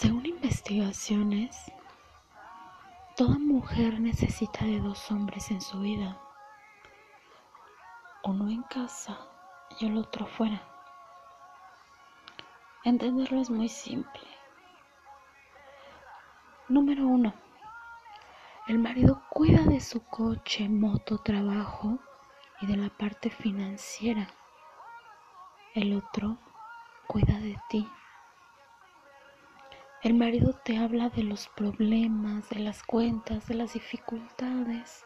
Según investigaciones, toda mujer necesita de dos hombres en su vida, uno en casa y el otro fuera. Entenderlo es muy simple. Número uno, el marido cuida de su coche, moto, trabajo y de la parte financiera. El otro cuida de ti. El marido te habla de los problemas, de las cuentas, de las dificultades.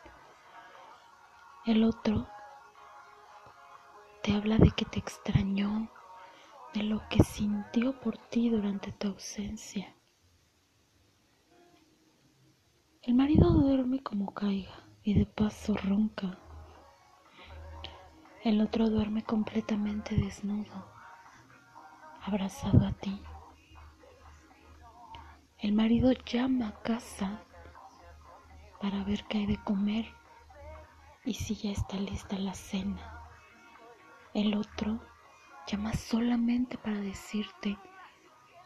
El otro te habla de que te extrañó, de lo que sintió por ti durante tu ausencia. El marido duerme como caiga y de paso ronca. El otro duerme completamente desnudo, abrazado a ti. El marido llama a casa para ver qué hay de comer y si ya está lista la cena. El otro llama solamente para decirte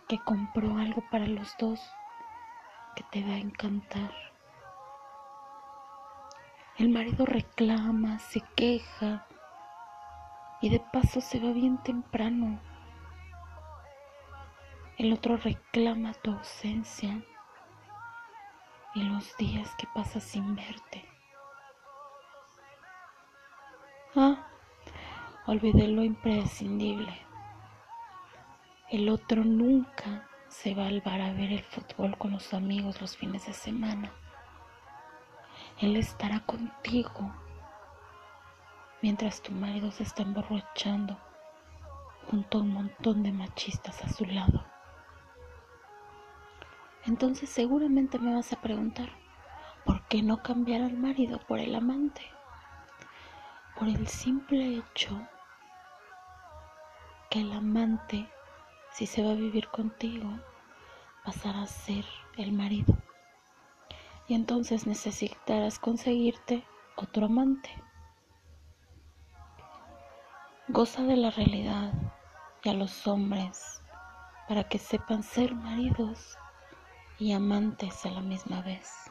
que compró algo para los dos que te va a encantar. El marido reclama, se queja y de paso se va bien temprano el otro reclama tu ausencia y los días que pasas sin verte. Ah, olvidé lo imprescindible. El otro nunca se va al bar a ver el fútbol con los amigos los fines de semana. Él estará contigo mientras tu marido se está emborrachando junto a un montón de machistas a su lado. Entonces seguramente me vas a preguntar, ¿por qué no cambiar al marido por el amante? Por el simple hecho que el amante, si se va a vivir contigo, pasará a ser el marido. Y entonces necesitarás conseguirte otro amante. Goza de la realidad y a los hombres para que sepan ser maridos y amantes a la misma vez.